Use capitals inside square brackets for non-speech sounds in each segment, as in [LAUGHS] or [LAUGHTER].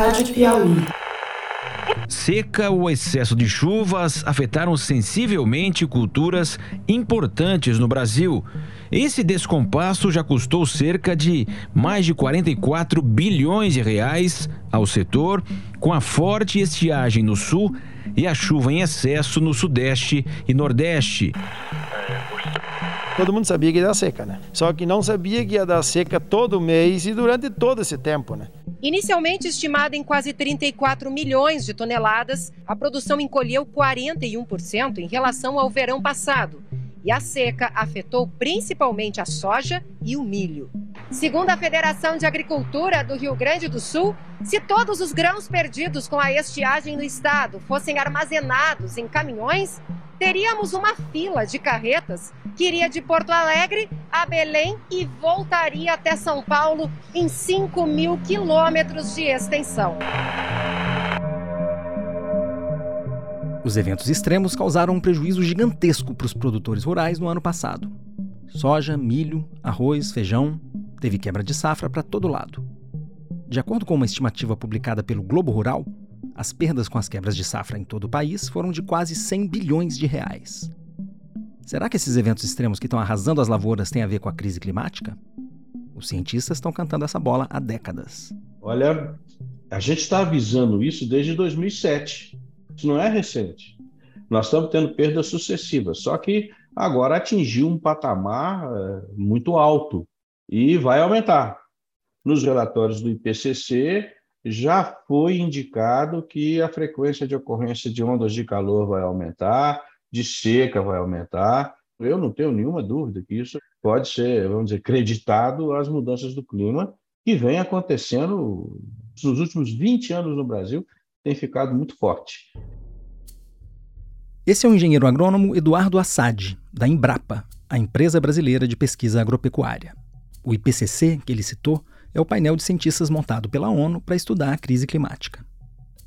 Rádio Piauí. Seca ou excesso de chuvas afetaram sensivelmente culturas importantes no Brasil. Esse descompasso já custou cerca de mais de 44 bilhões de reais ao setor, com a forte estiagem no sul e a chuva em excesso no sudeste e nordeste. Todo mundo sabia que ia dar seca, né? Só que não sabia que ia dar seca todo mês e durante todo esse tempo, né? Inicialmente estimada em quase 34 milhões de toneladas, a produção encolheu 41% em relação ao verão passado. E a seca afetou principalmente a soja e o milho. Segundo a Federação de Agricultura do Rio Grande do Sul, se todos os grãos perdidos com a estiagem no estado fossem armazenados em caminhões, teríamos uma fila de carretas que iria de Porto Alegre a Belém e voltaria até São Paulo em 5 mil quilômetros de extensão. Os eventos extremos causaram um prejuízo gigantesco para os produtores rurais no ano passado. Soja, milho, arroz, feijão, teve quebra de safra para todo lado. De acordo com uma estimativa publicada pelo Globo Rural, as perdas com as quebras de safra em todo o país foram de quase 100 bilhões de reais. Será que esses eventos extremos que estão arrasando as lavouras têm a ver com a crise climática? Os cientistas estão cantando essa bola há décadas. Olha, a gente está avisando isso desde 2007. Isso não é recente. Nós estamos tendo perdas sucessivas, só que agora atingiu um patamar eh, muito alto e vai aumentar. Nos relatórios do IPCC, já foi indicado que a frequência de ocorrência de ondas de calor vai aumentar, de seca vai aumentar. Eu não tenho nenhuma dúvida que isso pode ser, vamos dizer, creditado às mudanças do clima que vem acontecendo nos últimos 20 anos no Brasil, tem ficado muito forte. Esse é o engenheiro agrônomo Eduardo Assad, da Embrapa, a empresa brasileira de pesquisa agropecuária. O IPCC, que ele citou, é o painel de cientistas montado pela ONU para estudar a crise climática.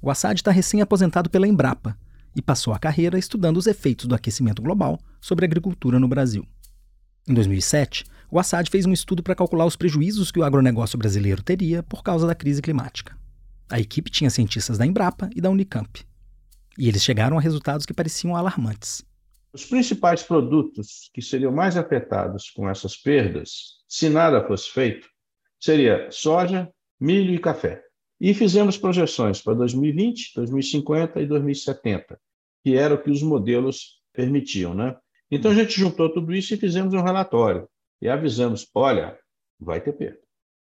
O Assad está recém-aposentado pela Embrapa e passou a carreira estudando os efeitos do aquecimento global sobre a agricultura no Brasil. Em 2007, o Assad fez um estudo para calcular os prejuízos que o agronegócio brasileiro teria por causa da crise climática. A equipe tinha cientistas da Embrapa e da Unicamp. E eles chegaram a resultados que pareciam alarmantes. Os principais produtos que seriam mais afetados com essas perdas, se nada fosse feito, seria soja, milho e café. E fizemos projeções para 2020, 2050 e 2070, que era o que os modelos permitiam, né? Então a gente juntou tudo isso e fizemos um relatório e avisamos, olha, vai ter perda.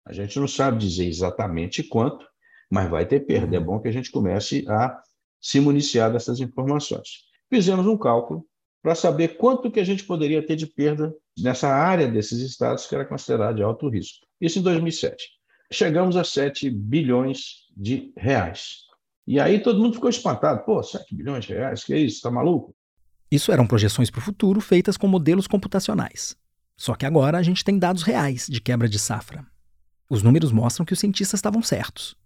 A gente não sabe dizer exatamente quanto, mas vai ter perda. É bom que a gente comece a se municiar dessas informações. Fizemos um cálculo para saber quanto que a gente poderia ter de perda nessa área desses estados que era considerada de alto risco. Isso em 2007. Chegamos a 7 bilhões de reais. E aí todo mundo ficou espantado. Pô, 7 bilhões de reais? Que é isso? Está maluco? Isso eram projeções para o futuro feitas com modelos computacionais. Só que agora a gente tem dados reais de quebra de safra. Os números mostram que os cientistas estavam certos.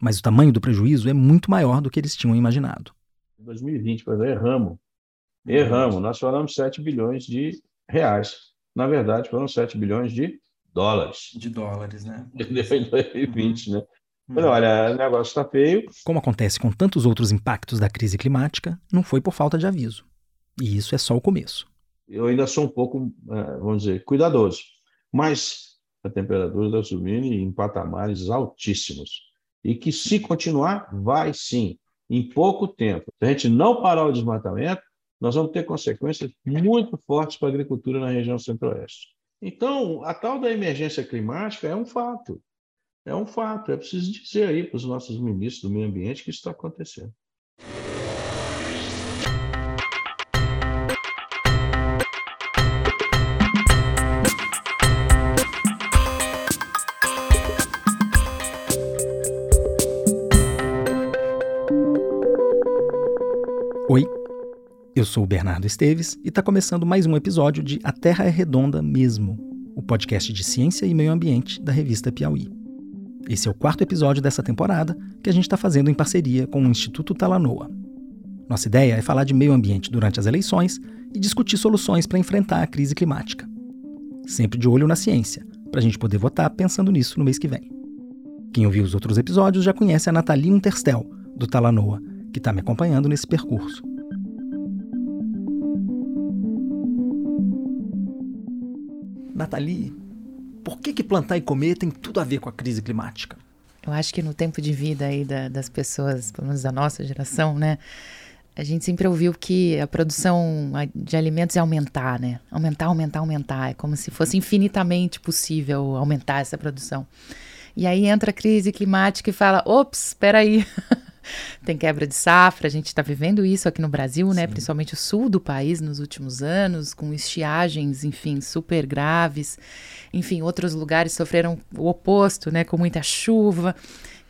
Mas o tamanho do prejuízo é muito maior do que eles tinham imaginado. Em 2020, por exemplo, erramos. Erramos. Nós falamos 7 bilhões de reais. Na verdade, foram 7 bilhões de dólares. De dólares, né? [LAUGHS] Em 2020, né? Mas olha, o negócio está feio. Como acontece com tantos outros impactos da crise climática, não foi por falta de aviso. E isso é só o começo. Eu ainda sou um pouco, é, vamos dizer, cuidadoso. Mas a temperatura está subindo em patamares altíssimos. E que, se continuar, vai sim, em pouco tempo. Se a gente não parar o desmatamento, nós vamos ter consequências muito fortes para a agricultura na região centro-oeste. Então, a tal da emergência climática é um fato. É um fato. É preciso dizer aí para os nossos ministros do meio ambiente que isso está acontecendo. Eu sou o Bernardo Esteves e está começando mais um episódio de A Terra é Redonda Mesmo, o podcast de ciência e meio ambiente da revista Piauí. Esse é o quarto episódio dessa temporada que a gente está fazendo em parceria com o Instituto Talanoa. Nossa ideia é falar de meio ambiente durante as eleições e discutir soluções para enfrentar a crise climática. Sempre de olho na ciência, para a gente poder votar pensando nisso no mês que vem. Quem ouviu os outros episódios já conhece a Nathalie Unterstel, do Talanoa, que está me acompanhando nesse percurso. Nathalie, por que, que plantar e comer tem tudo a ver com a crise climática? Eu acho que no tempo de vida aí da, das pessoas, pelo menos da nossa geração, né? A gente sempre ouviu que a produção de alimentos é aumentar, né? Aumentar, aumentar, aumentar. É como se fosse infinitamente possível aumentar essa produção. E aí entra a crise climática e fala: ops, espera aí. [LAUGHS] [LAUGHS] Tem quebra de safra, a gente está vivendo isso aqui no Brasil, né? Principalmente o sul do país nos últimos anos, com estiagens, enfim, super graves. Enfim, outros lugares sofreram o oposto, né? Com muita chuva.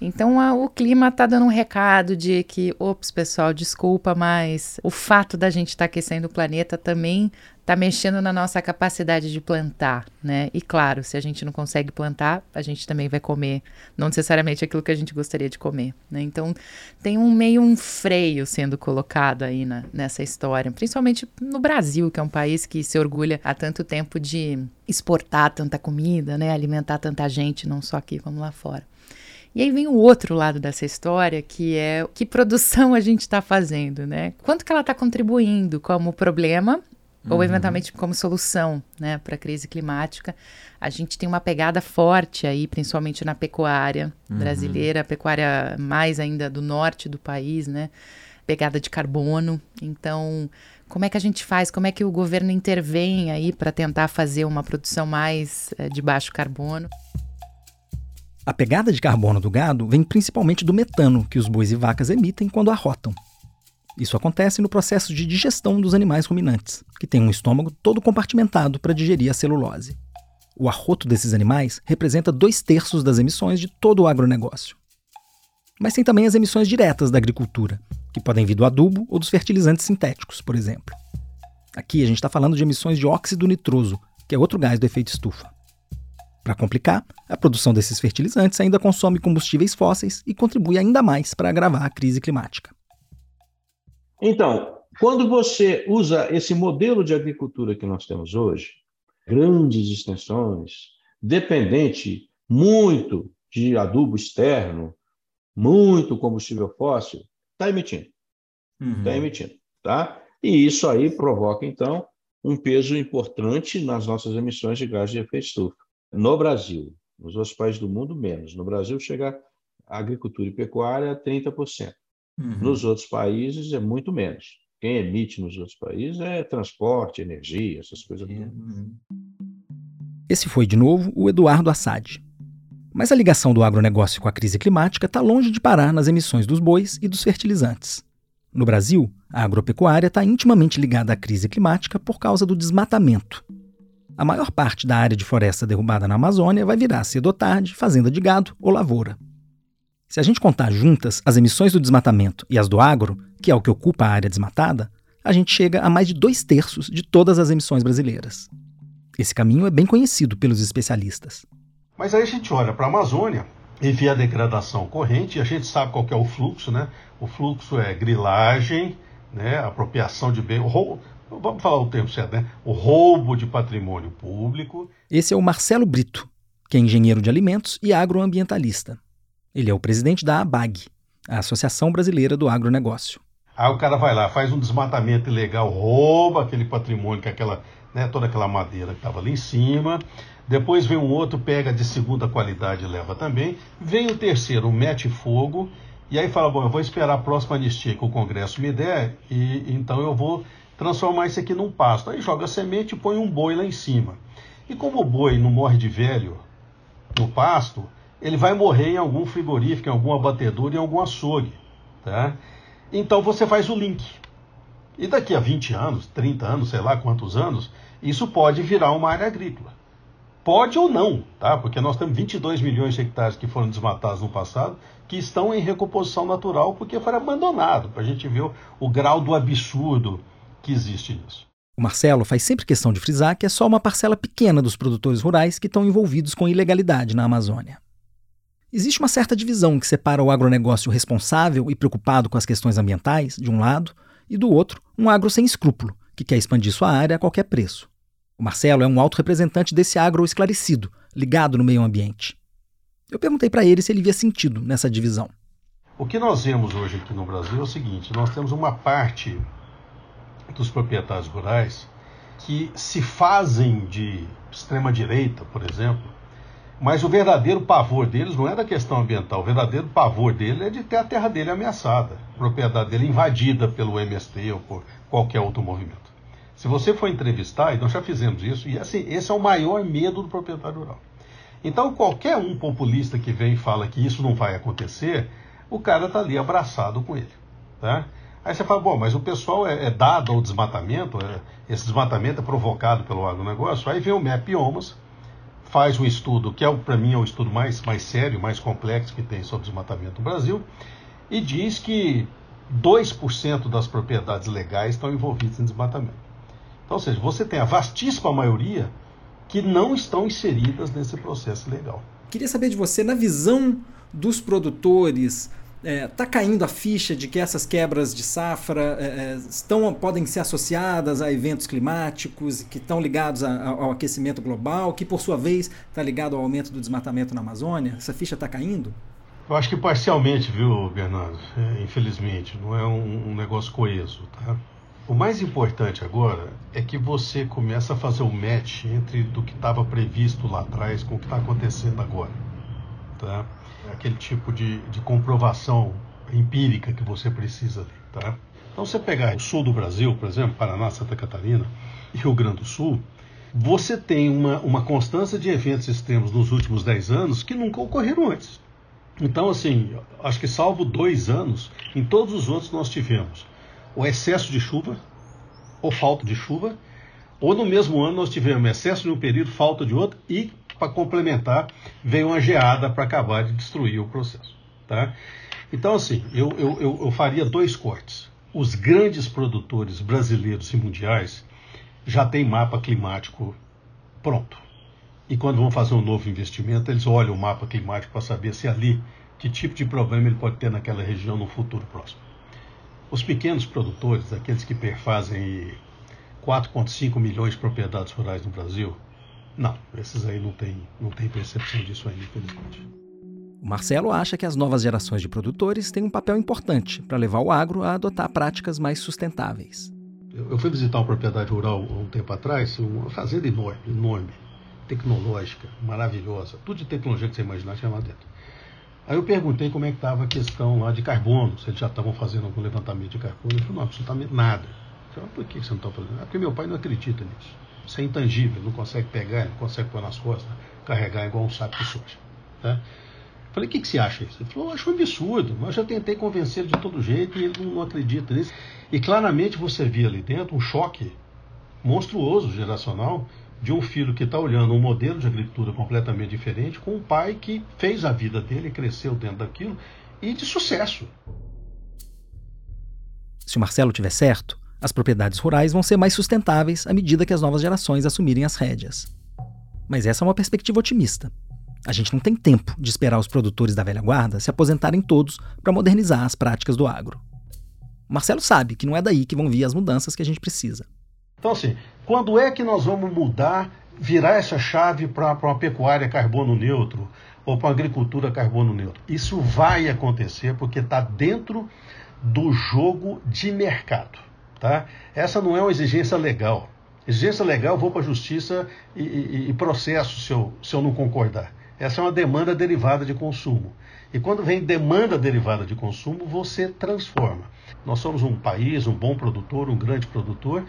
Então a, o clima está dando um recado de que, ops, pessoal, desculpa, mas o fato da gente estar tá aquecendo o planeta também está mexendo na nossa capacidade de plantar, né? E claro, se a gente não consegue plantar, a gente também vai comer, não necessariamente aquilo que a gente gostaria de comer, né? Então tem um meio um freio sendo colocado aí na, nessa história, principalmente no Brasil, que é um país que se orgulha há tanto tempo de exportar tanta comida, né? Alimentar tanta gente, não só aqui como lá fora. E aí vem o outro lado dessa história, que é que produção a gente está fazendo, né? Quanto que ela está contribuindo como problema uhum. ou eventualmente como solução, né, para a crise climática? A gente tem uma pegada forte aí, principalmente na pecuária uhum. brasileira, a pecuária mais ainda do norte do país, né? Pegada de carbono. Então, como é que a gente faz? Como é que o governo intervém aí para tentar fazer uma produção mais é, de baixo carbono? A pegada de carbono do gado vem principalmente do metano que os bois e vacas emitem quando arrotam. Isso acontece no processo de digestão dos animais ruminantes, que têm um estômago todo compartimentado para digerir a celulose. O arroto desses animais representa dois terços das emissões de todo o agronegócio. Mas tem também as emissões diretas da agricultura, que podem vir do adubo ou dos fertilizantes sintéticos, por exemplo. Aqui a gente está falando de emissões de óxido nitroso, que é outro gás do efeito estufa. Para complicar, a produção desses fertilizantes ainda consome combustíveis fósseis e contribui ainda mais para agravar a crise climática. Então, quando você usa esse modelo de agricultura que nós temos hoje, grandes extensões, dependente muito de adubo externo, muito combustível fóssil, está emitindo. Está uhum. Tá emitindo. Tá? E isso aí provoca, então, um peso importante nas nossas emissões de gás de efeito estufa. No Brasil, nos outros países do mundo, menos. No Brasil, chega a agricultura e pecuária a 30%. Uhum. Nos outros países, é muito menos. Quem emite nos outros países é transporte, energia, essas coisas. Uhum. Esse foi, de novo, o Eduardo Assad. Mas a ligação do agronegócio com a crise climática está longe de parar nas emissões dos bois e dos fertilizantes. No Brasil, a agropecuária está intimamente ligada à crise climática por causa do desmatamento, a maior parte da área de floresta derrubada na Amazônia vai virar cedo ou tarde fazenda de gado ou lavoura. Se a gente contar juntas as emissões do desmatamento e as do agro, que é o que ocupa a área desmatada, a gente chega a mais de dois terços de todas as emissões brasileiras. Esse caminho é bem conhecido pelos especialistas. Mas aí a gente olha para a Amazônia e vê a degradação corrente, e a gente sabe qual é o fluxo, né? O fluxo é grilagem, né? apropriação de bem, vamos falar o termo certo, né? O roubo de patrimônio público. Esse é o Marcelo Brito, que é engenheiro de alimentos e agroambientalista. Ele é o presidente da ABAG, a Associação Brasileira do Agronegócio. Aí o cara vai lá, faz um desmatamento ilegal, rouba aquele patrimônio, que é aquela, né, toda aquela madeira que estava ali em cima. Depois vem um outro, pega de segunda qualidade e leva também. Vem o terceiro, mete fogo. E aí fala, bom, eu vou esperar a próxima anistia que o Congresso me der, e então eu vou transformar isso aqui num pasto. Aí joga semente e põe um boi lá em cima. E como o boi não morre de velho no pasto, ele vai morrer em algum frigorífico, em algum abatedor, em algum açougue. Tá? Então você faz o link. E daqui a 20 anos, 30 anos, sei lá quantos anos, isso pode virar uma área agrícola. Pode ou não, tá? Porque nós temos 22 milhões de hectares que foram desmatados no passado, que estão em recomposição natural porque foram abandonados, para a gente ver o, o grau do absurdo que existe nisso. O Marcelo faz sempre questão de frisar que é só uma parcela pequena dos produtores rurais que estão envolvidos com ilegalidade na Amazônia. Existe uma certa divisão que separa o agronegócio responsável e preocupado com as questões ambientais, de um lado, e do outro, um agro sem escrúpulo, que quer expandir sua área a qualquer preço. O Marcelo é um alto representante desse agro esclarecido, ligado no meio ambiente. Eu perguntei para ele se ele via sentido nessa divisão. O que nós vemos hoje aqui no Brasil é o seguinte: nós temos uma parte dos proprietários rurais que se fazem de extrema-direita, por exemplo, mas o verdadeiro pavor deles não é da questão ambiental, o verdadeiro pavor dele é de ter a terra dele ameaçada, a propriedade dele invadida pelo MST ou por qualquer outro movimento. Se você for entrevistar, e nós já fizemos isso, e assim, esse é o maior medo do proprietário rural. Então, qualquer um populista que vem e fala que isso não vai acontecer, o cara está ali abraçado com ele. Tá? Aí você fala, bom, mas o pessoal é, é dado ao desmatamento, é, esse desmatamento é provocado pelo agronegócio. Aí vem o MEP Omas, faz um estudo, que é para mim é o estudo mais, mais sério, mais complexo que tem sobre desmatamento no Brasil, e diz que 2% das propriedades legais estão envolvidas em desmatamento. Então, ou seja, você tem a vastíssima maioria que não estão inseridas nesse processo legal. Queria saber de você, na visão dos produtores, está é, tá caindo a ficha de que essas quebras de safra é, é, estão, podem ser associadas a eventos climáticos que estão ligados a, ao aquecimento global, que por sua vez está ligado ao aumento do desmatamento na Amazônia? Essa ficha está caindo? Eu acho que parcialmente, viu, Bernardo? É, infelizmente, não é um, um negócio coeso, tá? O mais importante agora é que você começa a fazer o match entre do que estava previsto lá atrás com o que está acontecendo agora. Tá? Aquele tipo de, de comprovação empírica que você precisa ali. Tá? Então, você pegar o sul do Brasil, por exemplo, Paraná, Santa Catarina Rio Grande do Sul, você tem uma, uma constância de eventos extremos nos últimos 10 anos que nunca ocorreram antes. Então, assim, acho que salvo dois anos, em todos os outros nós tivemos o excesso de chuva, ou falta de chuva, ou no mesmo ano nós tivemos excesso de um período, falta de outro, e para complementar, veio uma geada para acabar de destruir o processo. Tá? Então, assim, eu, eu, eu, eu faria dois cortes. Os grandes produtores brasileiros e mundiais já têm mapa climático pronto. E quando vão fazer um novo investimento, eles olham o mapa climático para saber se ali, que tipo de problema ele pode ter naquela região no futuro próximo. Os pequenos produtores, aqueles que perfazem 4,5 milhões de propriedades rurais no Brasil, não, esses aí não têm não tem percepção disso ainda, infelizmente. O Marcelo acha que as novas gerações de produtores têm um papel importante para levar o agro a adotar práticas mais sustentáveis. Eu, fui visitar uma propriedade rural um tempo atrás, uma fazenda enorme, enorme, tecnológica, maravilhosa, tudo de tecnologia que você imaginar tinha lá dentro. Aí eu perguntei como é que estava a questão lá de carbono, se eles já estavam fazendo algum levantamento de carbono. Ele falou, não, absolutamente nada. Eu falei, por que você não está fazendo? É porque meu pai não acredita nisso. Isso é intangível, não consegue pegar, não consegue pôr nas costas, carregar igual um saco de soja. Tá? Falei, o que, que você acha disso? Ele falou, acho um absurdo, mas já tentei convencer ele de todo jeito e ele não, não acredita nisso. E claramente você via ali dentro um choque monstruoso geracional de um filho que está olhando um modelo de agricultura completamente diferente com um pai que fez a vida dele, cresceu dentro daquilo e de sucesso. Se o Marcelo tiver certo, as propriedades rurais vão ser mais sustentáveis à medida que as novas gerações assumirem as rédeas. Mas essa é uma perspectiva otimista. A gente não tem tempo de esperar os produtores da velha guarda se aposentarem todos para modernizar as práticas do agro. Marcelo sabe que não é daí que vão vir as mudanças que a gente precisa. Então, assim, quando é que nós vamos mudar, virar essa chave para uma pecuária carbono neutro ou para uma agricultura carbono neutro? Isso vai acontecer porque está dentro do jogo de mercado. Tá? Essa não é uma exigência legal. Exigência legal, eu vou para a justiça e, e, e, processo se eu, se eu não concordar. Essa é uma demanda derivada de consumo. E quando vem demanda derivada de consumo, você transforma. Nós somos um país, um bom produtor, um grande produtor,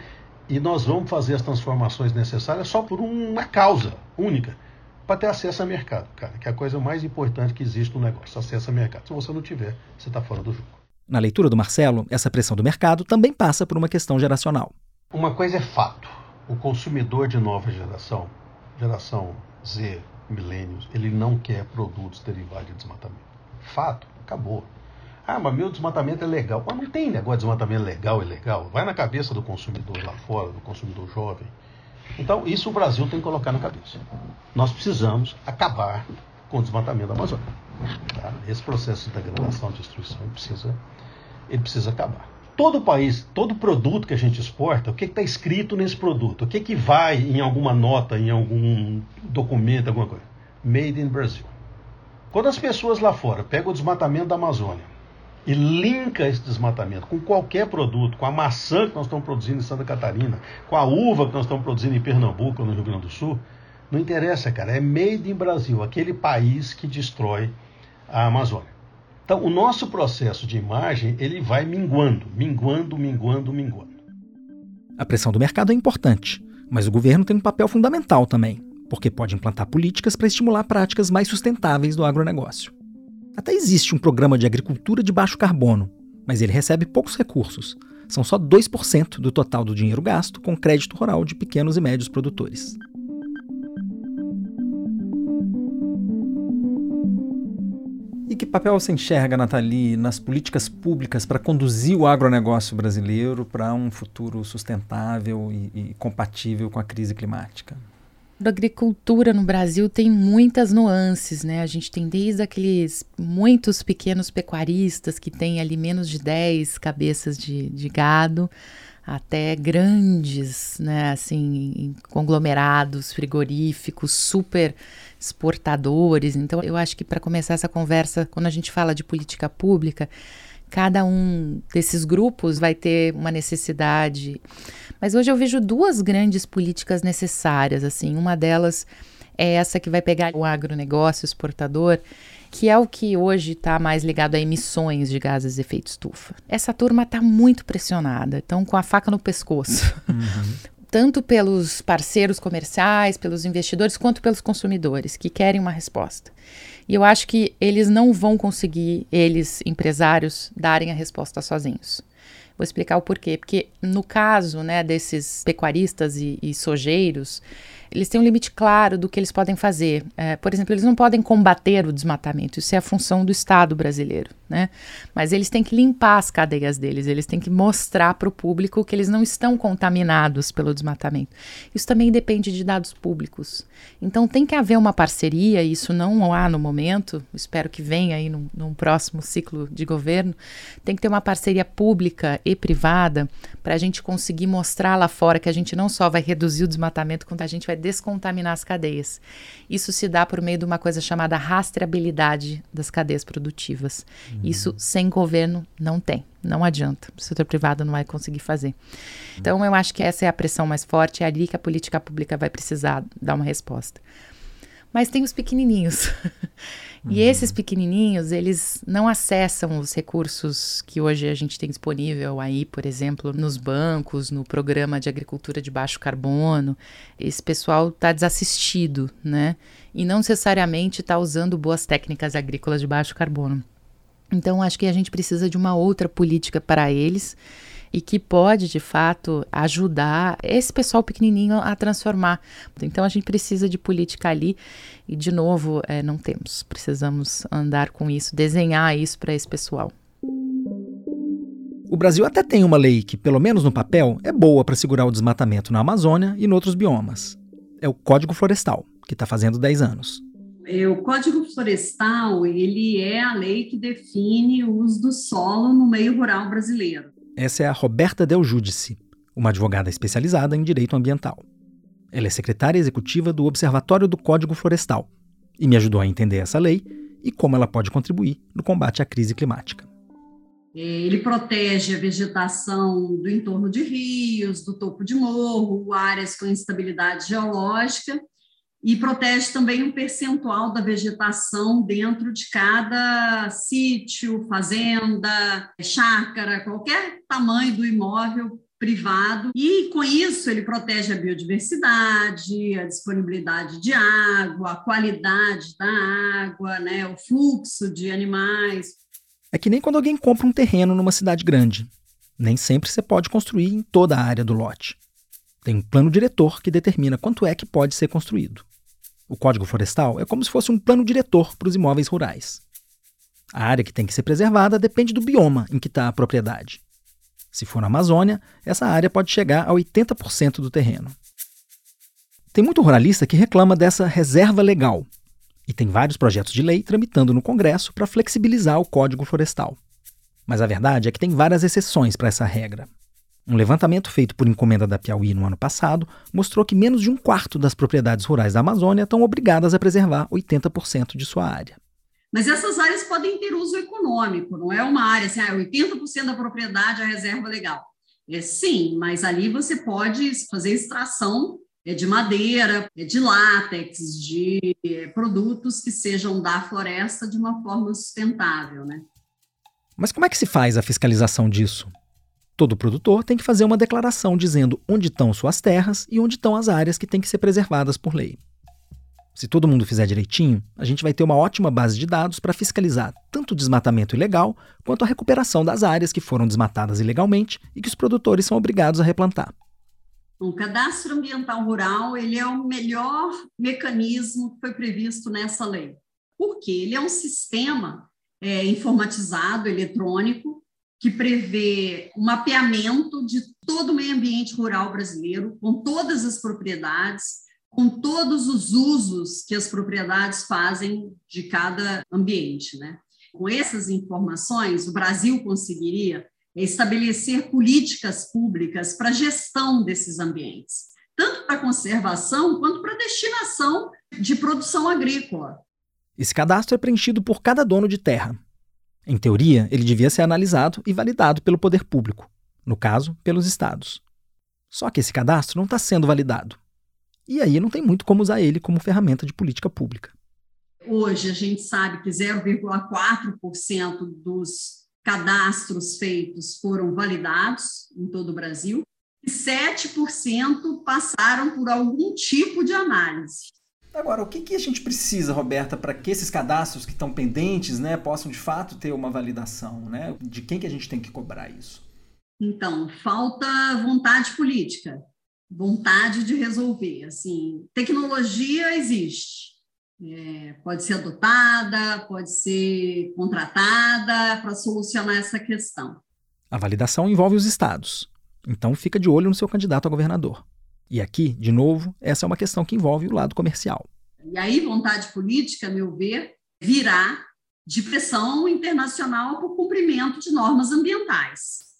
e nós vamos fazer as transformações necessárias só por uma causa única, para ter acesso a mercado, cara, que é a coisa mais importante que existe no negócio, acesso a mercado. Se você não tiver, você está fora do jogo. Na leitura do Marcelo, essa pressão do mercado também passa por uma questão geracional. Uma coisa é fato: o consumidor de nova geração, geração Z, milênios, ele não quer produtos derivados de desmatamento. Fato, acabou. Ah, mas meu desmatamento é legal. Mas não tem negócio de desmatamento legal e legal. Vai na cabeça do consumidor lá fora, do consumidor jovem. Então, isso o Brasil tem que colocar na cabeça. Nós precisamos acabar com o desmatamento da Amazônia. Tá? Esse processo de degradação, de destruição, precisa ele precisa acabar. Todo país, todo produto que a gente exporta, o que está escrito nesse produto? O que, que vai em alguma nota, em algum documento, alguma coisa? Made in Brazil. Quando as pessoas lá fora pegam o desmatamento da Amazônia e linka esse desmatamento com qualquer produto, com a maçã que nós estamos produzindo em Santa Catarina, com a uva que nós estamos produzindo em Pernambuco, no Rio Grande do Sul, não interessa, cara, é made in Brasil, aquele país que destrói a Amazônia. Então, o nosso processo de imagem, ele vai minguando, minguando, minguando, minguando. A pressão do mercado é importante, mas o governo tem um papel fundamental também, porque pode implantar políticas para estimular práticas mais sustentáveis do agronegócio. Até existe um programa de agricultura de baixo carbono, mas ele recebe poucos recursos. São só 2% do total do dinheiro gasto com crédito rural de pequenos e médios produtores. E que papel você enxerga, Nathalie, nas políticas públicas para conduzir o agronegócio brasileiro para um futuro sustentável e, e compatível com a crise climática? A agricultura no Brasil tem muitas nuances, né? A gente tem desde aqueles muitos pequenos pecuaristas que têm ali menos de 10 cabeças de, de gado, até grandes, né, assim, conglomerados frigoríficos super exportadores. Então, eu acho que para começar essa conversa, quando a gente fala de política pública, cada um desses grupos vai ter uma necessidade. Mas hoje eu vejo duas grandes políticas necessárias, assim, uma delas é essa que vai pegar o agronegócio exportador que é o que hoje está mais ligado a emissões de gases de efeito estufa. Essa turma está muito pressionada, estão com a faca no pescoço. [LAUGHS] Uhum. Tanto pelos parceiros comerciais, pelos investidores, quanto pelos consumidores que querem uma resposta. E eu acho que eles não vão conseguir, eles, empresários, darem a resposta sozinhos. Vou explicar o porquê. Porque no caso né, desses pecuaristas e, e sojeiros, eles têm um limite claro do que eles podem fazer. É, por exemplo, eles não podem combater o desmatamento, isso é a função do Estado brasileiro, né? Mas eles têm que limpar as cadeias deles, eles têm que mostrar para o público que eles não estão contaminados pelo desmatamento. Isso também depende de dados públicos. Então tem que haver uma parceria, isso não há no momento, espero que venha aí num, num próximo ciclo de governo, tem que ter uma parceria pública e privada para a gente conseguir mostrar lá fora que a gente não só vai reduzir o desmatamento, quanto a gente vai descontaminar as cadeias. Isso se dá por meio de uma coisa chamada rastreabilidade das cadeias produtivas. Isso sem governo não tem. Não adianta. O setor privado não vai conseguir fazer. Então, eu acho que essa é a pressão mais forte, é ali que a política pública vai precisar dar uma resposta. Mas tem os pequenininhos. [LAUGHS] E uhum. esses pequenininhos, eles não acessam os recursos que hoje a gente tem disponível aí, por exemplo, nos bancos, no programa de agricultura de baixo carbono. Esse pessoal está desassistido, né? E não necessariamente está usando boas técnicas agrícolas de baixo carbono. Então, acho que a gente precisa de uma outra política para eles e que pode, de fato, ajudar esse pessoal pequenininho a transformar. Então, a gente precisa de política ali e, de novo, é, não temos. Precisamos andar com isso, desenhar isso para esse pessoal. O Brasil até tem uma lei que, pelo menos no papel, é boa para segurar o desmatamento na Amazônia e em outros biomas. É o Código Florestal, que está fazendo 10 anos. É, o Código Florestal ele é a lei que define o uso do solo no meio rural brasileiro. Essa é a Roberta Del Judice, uma advogada especializada em direito ambiental. Ela é secretária executiva do Observatório do Código Florestal e me ajudou a entender essa lei e como ela pode contribuir no combate à crise climática. É, ele protege a vegetação do entorno de rios, do topo de morro, áreas com instabilidade geológica e protege também um percentual da vegetação dentro de cada sítio, fazenda, chácara, qualquer tamanho do imóvel privado. E com isso ele protege a biodiversidade, a disponibilidade de água, a qualidade da água, né, o fluxo de animais. É que nem quando alguém compra um terreno numa cidade grande. Nem sempre você pode construir em toda a área do lote. Tem um plano diretor que determina quanto é que pode ser construído. O Código Florestal é como se fosse um plano diretor para os imóveis rurais. A área que tem que ser preservada depende do bioma em que está a propriedade. Se for na Amazônia, essa área pode chegar a 80% do terreno. Tem muito ruralista que reclama dessa reserva legal, e tem vários projetos de lei tramitando no Congresso para flexibilizar o Código Florestal. Mas a verdade é que tem várias exceções para essa regra. Um levantamento feito por encomenda da Piauí no ano passado mostrou que menos de um quarto das propriedades rurais da Amazônia estão obrigadas a preservar 80% de sua área. Mas essas áreas podem ter uso econômico, não é uma área assim, ah, 80% da propriedade é reserva legal. É, sim, mas ali você pode fazer extração é de madeira, é de látex, de produtos que sejam da floresta de uma forma sustentável, né? Mas como é que se faz a fiscalização disso? Todo produtor tem que fazer uma declaração dizendo onde estão suas terras e onde estão as áreas que têm que ser preservadas por lei. Se todo mundo fizer direitinho, a gente vai ter uma ótima base de dados para fiscalizar tanto o desmatamento ilegal quanto a recuperação das áreas que foram desmatadas ilegalmente e que os produtores são obrigados a replantar. O cadastro ambiental rural ele é o melhor mecanismo que foi previsto nessa lei. Por quê? Ele é um sistema é, informatizado, eletrônico, que prevê o um mapeamento de todo o meio ambiente rural brasileiro, com todas as propriedades, com todos os usos que as propriedades fazem de cada ambiente. Né? Com essas informações, o Brasil conseguiria estabelecer políticas públicas para a gestão desses ambientes, tanto para conservação quanto para destinação de produção agrícola. Esse cadastro é preenchido por cada dono de terra. Em teoria, ele devia ser analisado e validado pelo poder público, no caso, pelos estados. Só que esse cadastro não está sendo validado. E aí não tem muito como usar ele como ferramenta de política pública. Hoje a gente sabe que 0,4% dos cadastros feitos foram validados em todo o Brasil e 7% passaram por algum tipo de análise. Agora, o que, que a gente precisa, Roberta, para que esses cadastros que estão pendentes né, possam de fato ter uma validação? Né? De quem que a gente tem que cobrar isso? Então, falta vontade política, vontade de resolver. Assim, tecnologia existe, é, pode ser adotada, pode ser contratada para solucionar essa questão. A validação envolve os estados, então fica de olho no seu candidato a governador. E aqui, de novo, essa é uma questão que envolve o lado comercial. E aí, vontade política, a meu ver, virá de pressão internacional por cumprimento de normas ambientais.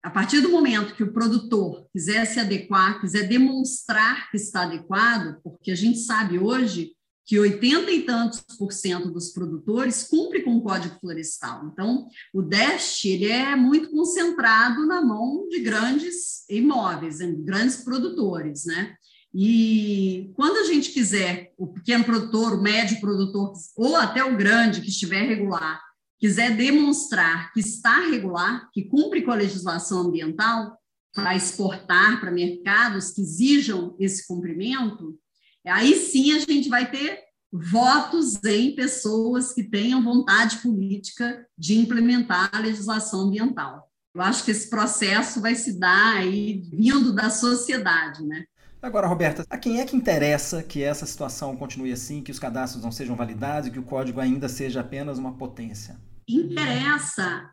A partir do momento que o produtor quiser se adequar, quiser demonstrar que está adequado, porque a gente sabe hoje que 80 e tantos por cento dos produtores cumpre com o Código Florestal. Então, o déficit ele é muito concentrado na mão de grandes imóveis, grandes produtores, né? E quando a gente quiser, o pequeno produtor, o médio produtor, ou até o grande que estiver regular, quiser demonstrar que está regular, que cumpre com a legislação ambiental, para exportar para mercados que exijam esse cumprimento, Aí sim a gente vai ter votos em pessoas que tenham vontade política de implementar a legislação ambiental. Eu acho que esse processo vai se dar aí vindo da sociedade, né? Agora, Roberta, a quem é que interessa que essa situação continue assim, que os cadastros não sejam validados e que o código ainda seja apenas uma potência? Interessa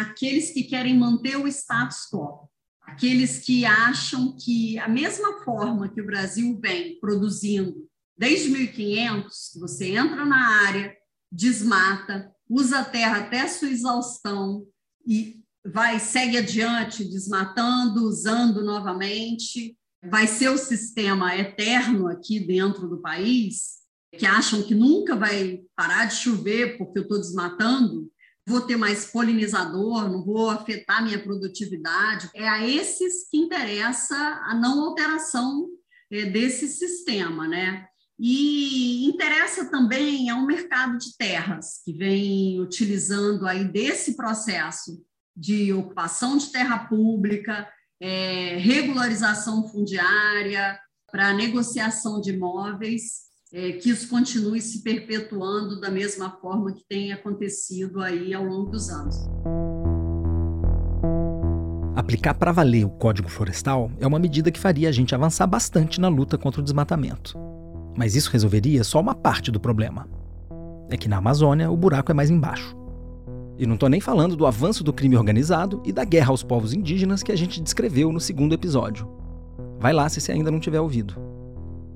àqueles que querem manter o status quo aqueles que acham que a mesma forma que o Brasil vem produzindo desde 1500, que você entra na área, desmata, usa a terra até sua exaustão e vai segue adiante desmatando, usando novamente, vai ser o sistema eterno aqui dentro do país, que acham que nunca vai parar de chover porque eu estou desmatando, vou ter mais polinizador, não vou afetar minha produtividade. É a esses que interessa a não alteração é, desse sistema, né? E interessa também ao mercado de terras, que vem utilizando aí desse processo de ocupação de terra pública, é, regularização fundiária, para negociação de imóveis, é, que isso continue se perpetuando da mesma forma que tem acontecido aí ao longo dos anos. Aplicar para valer o Código Florestal é uma medida que faria a gente avançar bastante na luta contra o desmatamento. Mas isso resolveria só uma parte do problema. É que na Amazônia o buraco é mais embaixo. E não estou nem falando do avanço do crime organizado e da guerra aos povos indígenas que a gente descreveu no segundo episódio. Vai lá se você ainda não tiver ouvido.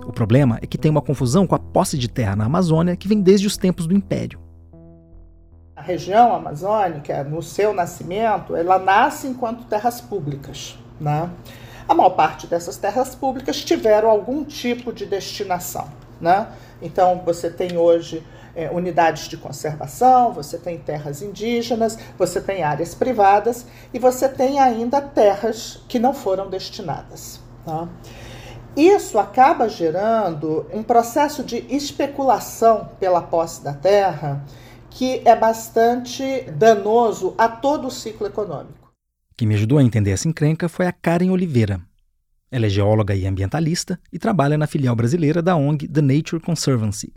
O problema é que tem uma confusão com a posse de terra na Amazônia que vem desde os tempos do Império. A região amazônica, no seu nascimento, ela nasce enquanto terras públicas. Né? A maior parte dessas terras públicas tiveram algum tipo de destinação. Né? Então, você tem hoje é, unidades de conservação, você tem terras indígenas, você tem áreas privadas e você tem ainda terras que não foram destinadas. Tá? Isso acaba gerando um processo de especulação pela posse da terra que é bastante danoso a todo o ciclo econômico. Quem me ajudou a entender essa encrenca foi a Karen Oliveira. Ela é geóloga e ambientalista e trabalha na filial brasileira da ONG The Nature Conservancy.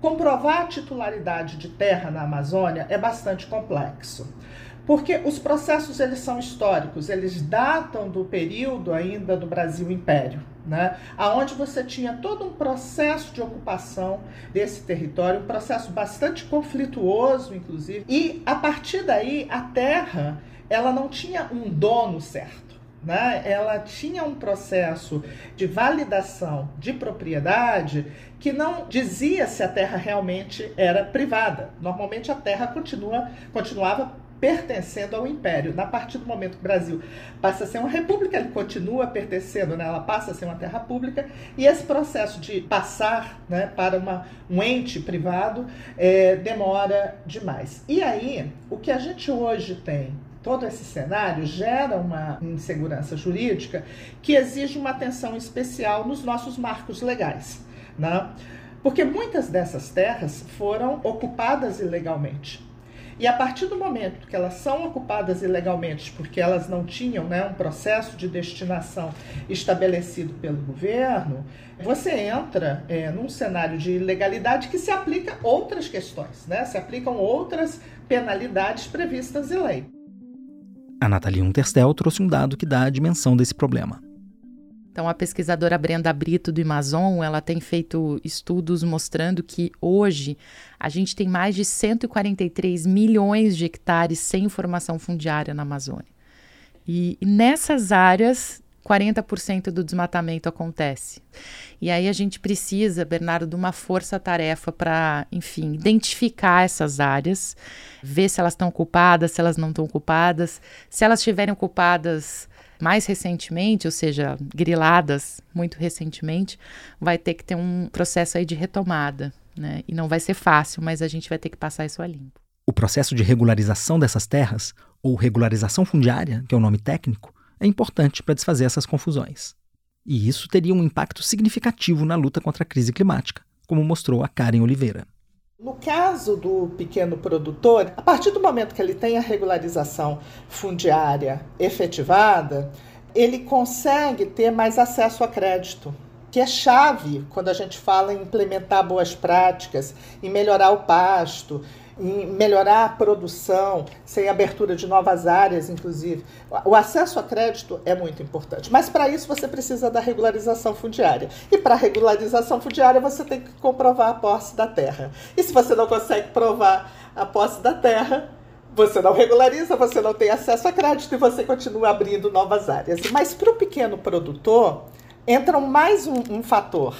Comprovar a titularidade de terra na Amazônia é bastante complexo. Porque os processos eles são históricos, eles datam do período ainda do Brasil Império, né? Aonde você tinha todo um processo de ocupação desse território, um processo bastante conflituoso, inclusive. E a partir daí a terra, ela não tinha um dono certo. Né? Ela tinha um processo de validação de propriedade que não dizia se a terra realmente era privada. Normalmente a terra continua, continuava pertencendo ao império. Na partir do momento que o Brasil passa a ser uma república, ele continua pertencendo, né? ela passa a ser uma terra pública, e esse processo de passar né, para uma, um ente privado é, demora demais. E aí, o que a gente hoje tem todo esse cenário gera uma insegurança jurídica que exige uma atenção especial nos nossos marcos legais. Né? Porque muitas dessas terras foram ocupadas ilegalmente. E a partir do momento que elas são ocupadas ilegalmente, porque elas não tinham né, um processo de destinação estabelecido pelo governo, você entra é, num cenário de ilegalidade que se aplica outras questões, né? se aplicam outras penalidades previstas em lei. A Nathalie Unterstel trouxe um dado que dá a dimensão desse problema. Então, a pesquisadora Brenda Brito do Amazon, ela tem feito estudos mostrando que hoje a gente tem mais de 143 milhões de hectares sem formação fundiária na Amazônia. E, nessas áreas, 40% do desmatamento acontece. E aí a gente precisa, Bernardo, de uma força-tarefa para, enfim, identificar essas áreas, ver se elas estão ocupadas, se elas não estão ocupadas. Se elas estiverem ocupadas, mais recentemente, ou seja, griladas muito recentemente, vai ter que ter um processo aí de retomada, né? E não vai ser fácil, mas a gente vai ter que passar isso a limpo. O processo de regularização dessas terras, ou regularização fundiária, que é o nome técnico, é importante para desfazer essas confusões. E isso teria um impacto significativo na luta contra a crise climática, como mostrou a Karen Oliveira. No caso do pequeno produtor, a partir do momento que ele tem a regularização fundiária efetivada, ele consegue ter mais acesso a crédito, que é chave quando a gente fala em implementar boas práticas, em melhorar o pasto, em melhorar a produção, sem abertura de novas áreas, inclusive. O acesso a crédito é muito importante, mas para isso você precisa da regularização fundiária. E para regularização fundiária você tem que comprovar a posse da terra. E se você não consegue provar a posse da terra, você não regulariza, você não tem acesso a crédito e você continua abrindo novas áreas. Mas para o pequeno produtor, entra mais um, um fator: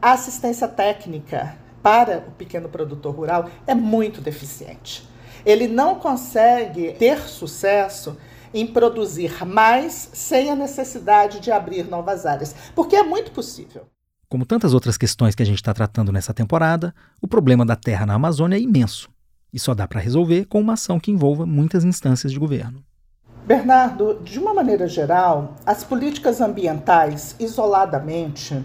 a assistência técnica para o pequeno produtor rural é muito deficiente. Ele não consegue ter sucesso em produzir mais sem a necessidade de abrir novas áreas, porque é muito possível. Como tantas outras questões que a gente está tratando nessa temporada, o problema da terra na Amazônia é imenso e só dá para resolver com uma ação que envolva muitas instâncias de governo. Bernardo, de uma maneira geral, as políticas ambientais isoladamente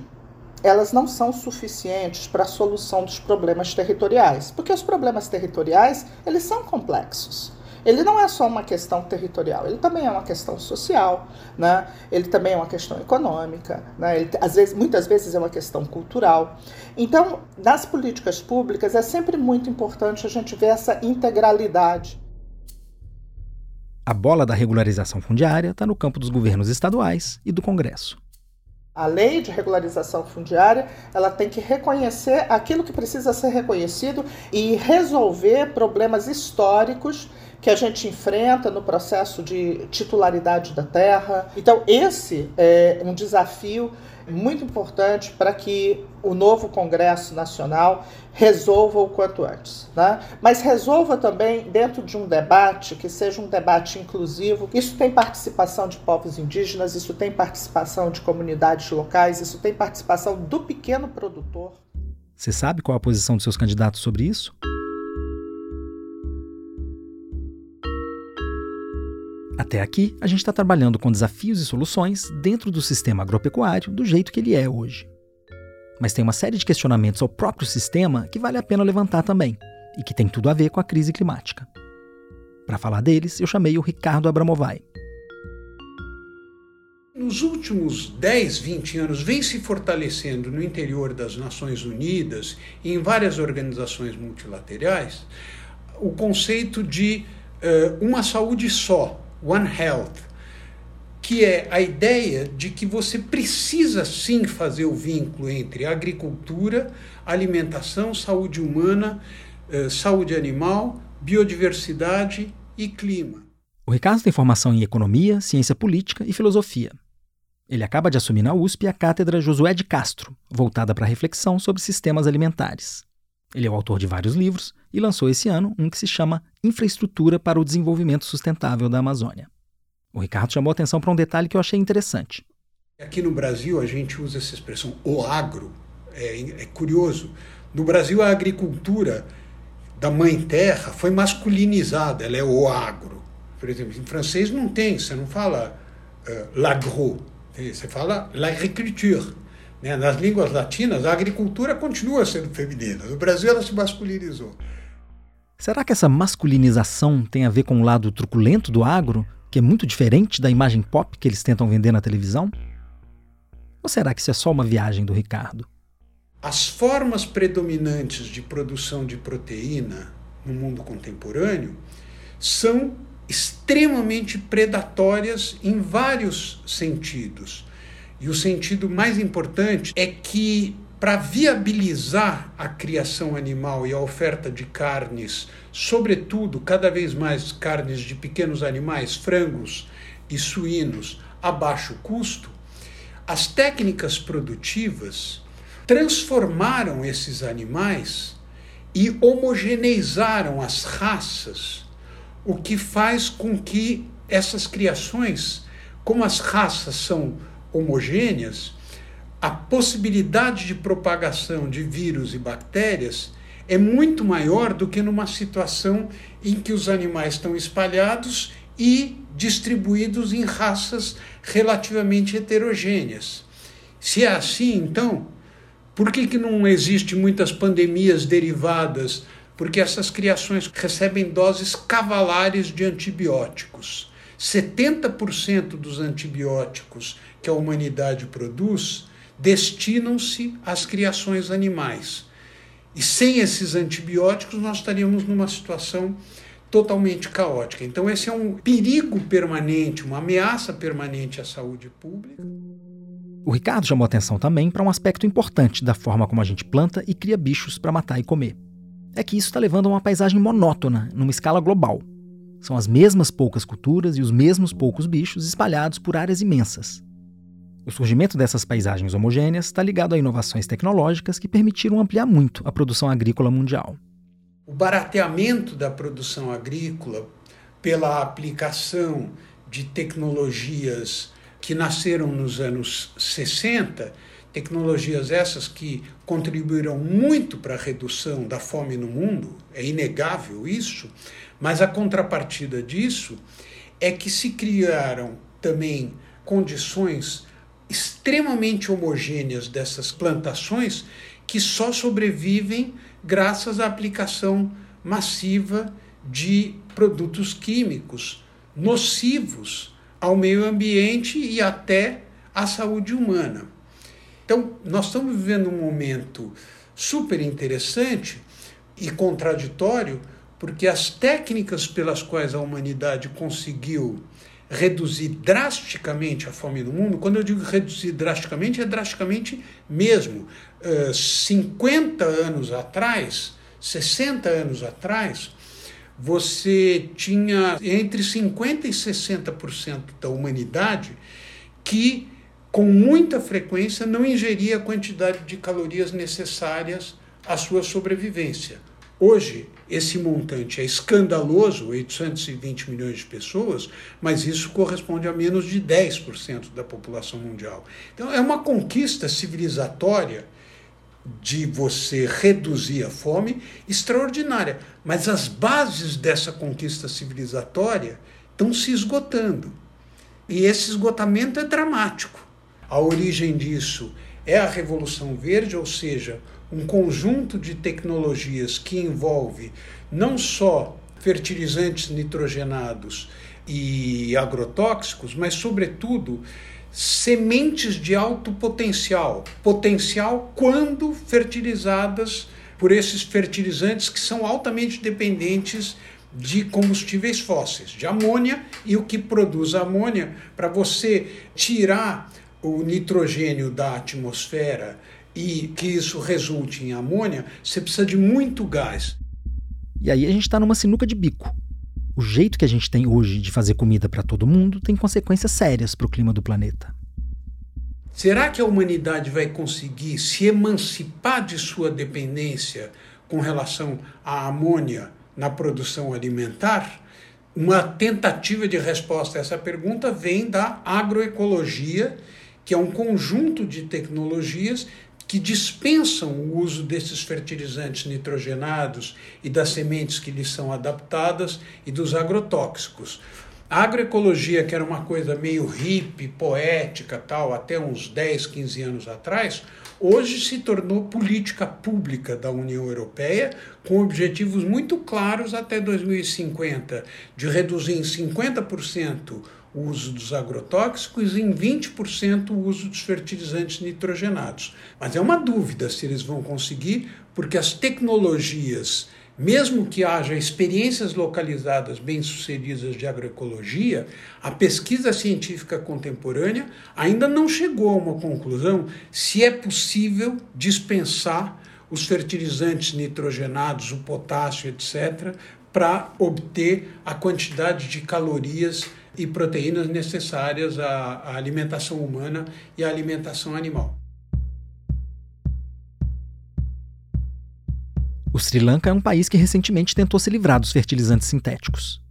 elas não são suficientes para a solução dos problemas territoriais, porque os problemas territoriais eles são complexos. Ele não é só uma questão territorial, ele também é uma questão social, né? ele também é uma questão econômica, né? ele, às vezes, muitas vezes é uma questão cultural. Então, nas políticas públicas, é sempre muito importante a gente ver essa integralidade. A bola da regularização fundiária está no campo dos governos estaduais e do Congresso. A lei de regularização fundiária, ela tem que reconhecer aquilo que precisa ser reconhecido e resolver problemas históricos que a gente enfrenta no processo de titularidade da terra. Então, esse é um desafio muito importante para que o novo Congresso Nacional resolva o quanto antes. Né? Mas resolva também dentro de um debate que seja um debate inclusivo. Isso tem participação de povos indígenas, isso tem participação de comunidades locais, isso tem participação do pequeno produtor. Você sabe qual a posição dos seus candidatos sobre isso? Até aqui, a gente está trabalhando com desafios e soluções dentro do sistema agropecuário do jeito que ele é hoje. Mas tem uma série de questionamentos ao próprio sistema que vale a pena levantar também, e que tem tudo a ver com a crise climática. Para falar deles, eu chamei o Ricardo Abramovay. Nos últimos 10, 20 anos, vem se fortalecendo no interior das Nações Unidas e em várias organizações multilaterais o conceito de uh, uma saúde só, One Health, que é a ideia de que você precisa sim fazer o vínculo entre agricultura, alimentação, saúde humana, uh, saúde animal, biodiversidade e clima. O Ricardo tem formação em economia, ciência política e filosofia. Ele acaba de assumir na USP a cátedra Josué de Castro, voltada para reflexão sobre sistemas alimentares. Ele é o autor de vários livros e lançou esse ano um que se chama Infraestrutura para o Desenvolvimento Sustentável da Amazônia. O Ricardo chamou atenção para um detalhe que eu achei interessante. Aqui no Brasil a gente usa essa expressão o agro. É, é curioso. No Brasil a agricultura da mãe terra foi masculinizada, ela é o agro. Por exemplo, em francês não tem, você não fala uh, l'agro, você fala l'agriculture. Né? Nas línguas latinas, a agricultura continua sendo feminina. No Brasil, ela se masculinizou. Será que essa masculinização tem a ver com o lado truculento do agro, que é muito diferente da imagem pop que eles tentam vender na televisão? Ou será que isso é só uma viagem do Ricardo? As formas predominantes de produção de proteína no mundo contemporâneo são extremamente predatórias em vários sentidos. E o sentido mais importante é que, para viabilizar a criação animal e a oferta de carnes, sobretudo cada vez mais carnes de pequenos animais, frangos e suínos, a baixo custo, as técnicas produtivas transformaram esses animais e homogeneizaram as raças o que faz com que essas criações, como as raças são homogêneas, a possibilidade de propagação de vírus e bactérias é muito maior do que numa situação em que os animais estão espalhados e distribuídos em raças relativamente heterogêneas. Se é assim, então, por que, que não existe muitas pandemias derivadas porque essas criações recebem doses cavalares de antibióticos. 70% dos antibióticos que a humanidade produz destinam-se às criações animais. E sem esses antibióticos, nós estaríamos numa situação totalmente caótica. Então, esse é um perigo permanente, uma ameaça permanente à saúde pública. O Ricardo chamou atenção também para um aspecto importante da forma como a gente planta e cria bichos para matar e comer é que isso está levando a uma paisagem monótona, numa escala global. São as mesmas poucas culturas e os mesmos poucos bichos espalhados por áreas imensas. O surgimento dessas paisagens homogêneas está ligado a inovações tecnológicas que permitiram ampliar muito a produção agrícola mundial. O barateamento da produção agrícola pela aplicação de tecnologias que nasceram nos anos 60 Tecnologias essas que contribuíram muito para a redução da fome no mundo, é inegável isso, mas a contrapartida disso é que se criaram também condições extremamente homogêneas dessas plantações que só sobrevivem graças à aplicação massiva de produtos químicos nocivos ao meio ambiente e até à saúde humana. Então, nós estamos vivendo um momento super interessante e contraditório, porque as técnicas pelas quais a humanidade conseguiu reduzir drasticamente a fome no mundo, quando eu digo reduzir drasticamente, é drasticamente mesmo. Uh, 50 anos atrás, 60 anos atrás, você tinha entre 50% e 60% da humanidade que com muita frequência não ingeria a quantidade de calorias necessárias à sua sobrevivência. Hoje, esse montante é escandaloso, 820 milhões de pessoas, mas isso corresponde a menos de 10% da população mundial. Então, é uma conquista civilizatória de você reduzir a fome extraordinária. Mas as bases dessa conquista civilizatória estão se esgotando. E esse esgotamento é dramático. A origem disso é a Revolução Verde, ou seja, um conjunto de tecnologias que envolve não só fertilizantes nitrogenados e agrotóxicos, mas, sobretudo, sementes de alto potencial. Potencial quando fertilizadas por esses fertilizantes que são altamente dependentes de combustíveis fósseis, de amônia e o que produz amônia para você tirar o nitrogênio da atmosfera e que isso resulte em amônia, você precisa de muito gás. E aí a gente está numa sinuca de bico. O jeito que a gente tem hoje de fazer comida para todo mundo tem consequências sérias para o clima do planeta. Será que a humanidade vai conseguir se emancipar de sua dependência com relação à amônia na produção alimentar? Uma tentativa de resposta a essa pergunta vem da agroecologia, que é um conjunto de tecnologias que dispensam o uso desses fertilizantes nitrogenados e das sementes que lhes são adaptadas e dos agrotóxicos. A agroecologia, que era uma coisa meio hippie, poética, tal, até uns 10, 15 anos atrás, hoje se tornou política pública da União Europeia, com objetivos muito claros até 2050, de reduzir em 50% o uso dos agrotóxicos e em 20% o uso dos fertilizantes nitrogenados. Mas é uma dúvida se eles vão conseguir, porque as tecnologias mesmo que haja experiências localizadas bem-sucedidas de agroecologia, a pesquisa científica contemporânea ainda não chegou a uma conclusão se é possível dispensar os fertilizantes nitrogenados, o potássio, etc., para obter a quantidade de calorias e proteínas necessárias à, alimentação humana e à alimentação animal. O Sri Lanka é um país que recentemente tentou se livrar dos fertilizantes sintéticos.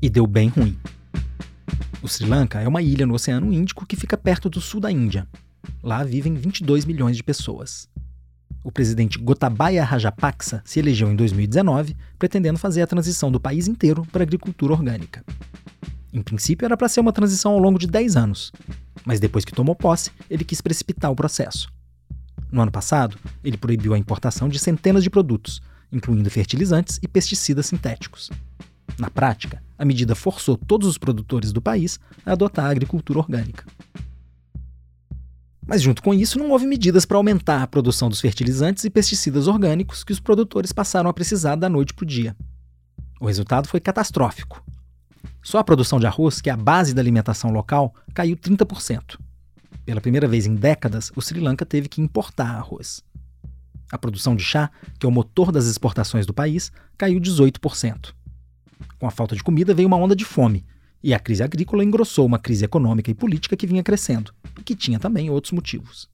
E deu bem ruim. O Sri Lanka é uma ilha no Oceano Índico que fica perto do sul da Índia. Lá vivem 22 milhões de pessoas. O presidente Gotabaya Rajapaksa se elegeu em 2019, pretendendo fazer a transição do país inteiro para a agricultura orgânica. Em princípio, era para ser uma transição ao longo de 10 anos, mas depois que tomou posse, ele quis precipitar o processo. No ano passado, ele proibiu a importação de centenas de produtos, incluindo fertilizantes e pesticidas sintéticos. Na prática, a medida forçou todos os produtores do país a adotar a agricultura orgânica. Mas, junto com isso, não houve medidas para aumentar a produção dos fertilizantes e pesticidas orgânicos que os produtores passaram a precisar da noite para o dia. O resultado foi catastrófico. Só a produção de arroz, que é a base da alimentação local, caiu 30%. Pela primeira vez em décadas, o Sri Lanka teve que importar arroz. A produção de chá, que é o motor das exportações do país, caiu 18%. Com a falta de comida veio uma onda de fome, e a crise agrícola engrossou uma crise econômica e política que vinha crescendo, e que tinha também outros motivos.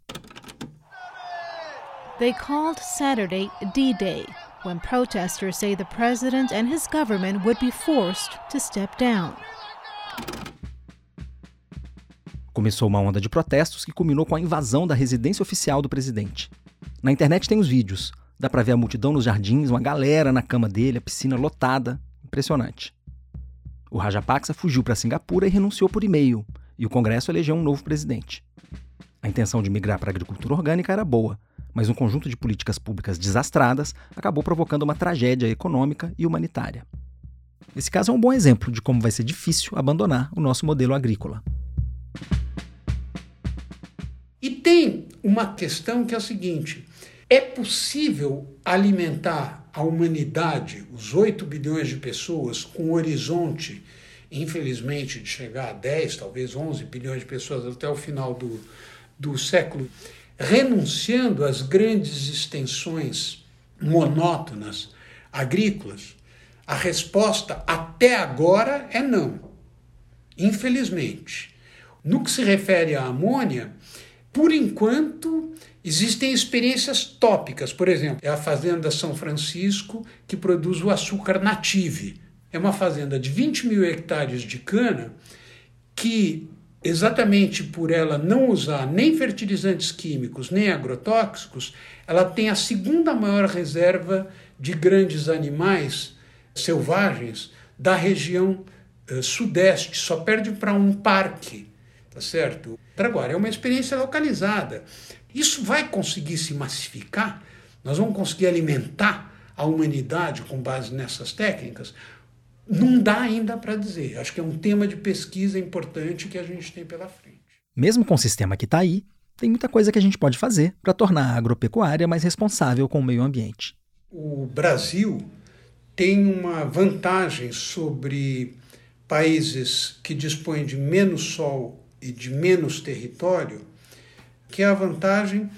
They called Saturday D-Day, when protesters say the president and his government would be forced to step down. Começou uma onda de protestos que culminou com a invasão da residência oficial do presidente. Na internet tem os vídeos. Dá pra ver a multidão nos jardins, uma galera na cama dele, a piscina lotada. Impressionante. O Rajapaksa fugiu para Singapura e renunciou por e-mail, e o Congresso elegeu um novo presidente. A intenção de migrar para a agricultura orgânica era boa, mas um conjunto de políticas públicas desastradas acabou provocando uma tragédia econômica e humanitária. Esse caso é um bom exemplo de como vai ser difícil abandonar o nosso modelo agrícola. E tem uma questão que é a seguinte: é possível alimentar a humanidade, os 8 bilhões de pessoas, com um horizonte, infelizmente, de chegar a 10, talvez 11 bilhões de pessoas até o final do, do século, renunciando às grandes extensões monótonas agrícolas? A resposta até agora é não. Infelizmente. No que se refere à amônia, por enquanto, existem experiências tópicas. Por exemplo, é a Fazenda São Francisco que produz o açúcar native. É uma fazenda de 20 mil hectares de cana que exatamente por ela não usar nem fertilizantes químicos nem agrotóxicos, ela tem a segunda maior reserva de grandes animais selvagens da região uh, sudeste, só perde para um parque, tá certo? Agora, é uma experiência localizada. Isso vai conseguir se massificar? Nós vamos conseguir alimentar a humanidade com base nessas técnicas? Não dá ainda para dizer. Acho que é um tema de pesquisa importante que a gente tem pela frente. Mesmo com o sistema que está aí, tem muita coisa que a gente pode fazer para tornar a agropecuária mais responsável com o meio ambiente. O Brasil tem uma vantagem sobre países que dispõem de menos sol e de menos território, que é a vantagem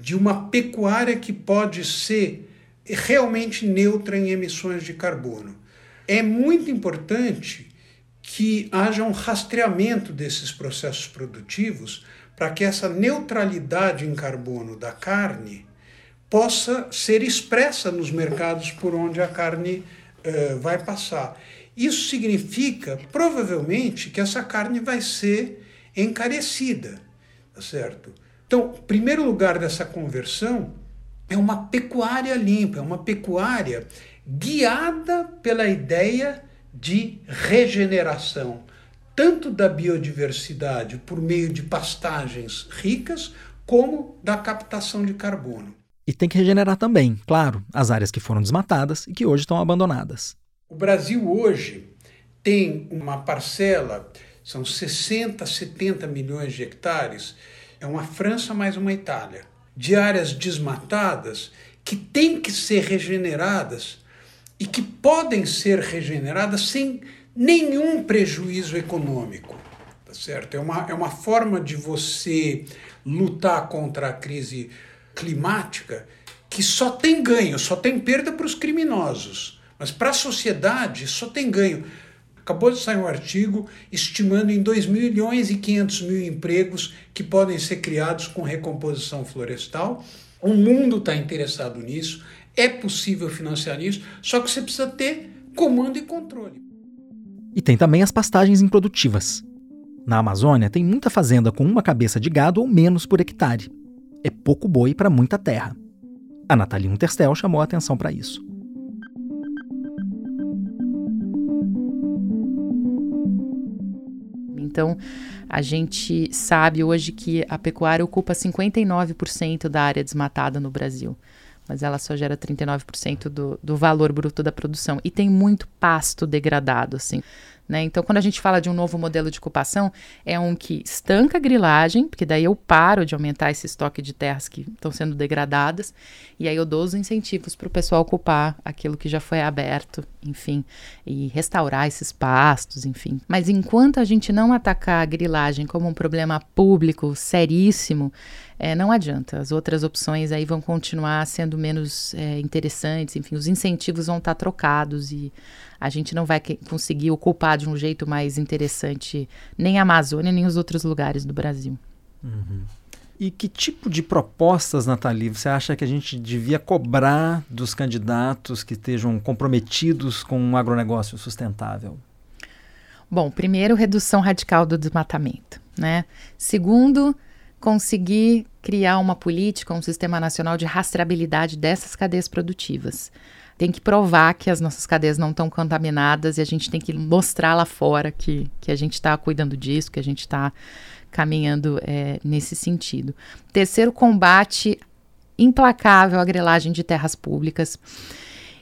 de uma pecuária que pode ser realmente neutra em emissões de carbono. É muito importante que haja um rastreamento desses processos produtivos para que essa neutralidade em carbono da carne possa ser expressa nos mercados por onde a carne uh, vai passar. Isso significa, provavelmente, que essa carne vai ser encarecida, tá certo? Então, primeiro lugar dessa conversão é uma pecuária limpa, é uma pecuária guiada pela ideia de regeneração, tanto da biodiversidade por meio de pastagens ricas, como da captação de carbono. E tem que regenerar também, claro, as áreas que foram desmatadas e que hoje estão abandonadas. O Brasil hoje tem uma parcela, são 60, 70 milhões de hectares, é uma França mais uma Itália, de áreas desmatadas que têm que ser regeneradas e que podem ser regeneradas sem nenhum prejuízo econômico. Tá certo? É uma, é uma forma de você lutar contra a crise climática que só tem ganho, só tem perda para os criminosos. Mas para a sociedade só tem ganho. Acabou de sair um artigo estimando em 2 milhões e 500 mil empregos que podem ser criados com recomposição florestal. O mundo está interessado nisso, é possível financiar isso, só que você precisa ter comando e controle. E tem também as pastagens improdutivas. Na Amazônia, tem muita fazenda com uma cabeça de gado ou menos por hectare é pouco boi para muita terra. A Nathalie Unterstel chamou a atenção para isso. Então, a gente sabe hoje que a pecuária ocupa 59% da área desmatada no Brasil, mas ela só gera 39% do, do valor bruto da produção. E tem muito pasto degradado, assim. Né? Então, quando a gente fala de um novo modelo de ocupação, é um que estanca a grilagem, porque daí eu paro de aumentar esse estoque de terras que estão sendo degradadas, e aí eu dou os incentivos para o pessoal ocupar aquilo que já foi aberto, enfim, e restaurar esses pastos, enfim. Mas enquanto a gente não atacar a grilagem como um problema público seríssimo, é, não adianta. As outras opções aí vão continuar sendo menos é, interessantes, enfim, os incentivos vão estar trocados e a gente não vai conseguir ocupar de um jeito mais interessante nem a Amazônia, nem os outros lugares do Brasil. Uhum. E que tipo de propostas, Nathalie, você acha que a gente devia cobrar dos candidatos que estejam comprometidos com um agronegócio sustentável? Bom, primeiro, redução radical do desmatamento. Né? Segundo, conseguir criar uma política, um sistema nacional de rastreabilidade dessas cadeias produtivas tem que provar que as nossas cadeias não estão contaminadas e a gente tem que mostrar lá fora que, que a gente está cuidando disso, que a gente está caminhando é, nesse sentido. Terceiro, combate implacável à grelagem de terras públicas.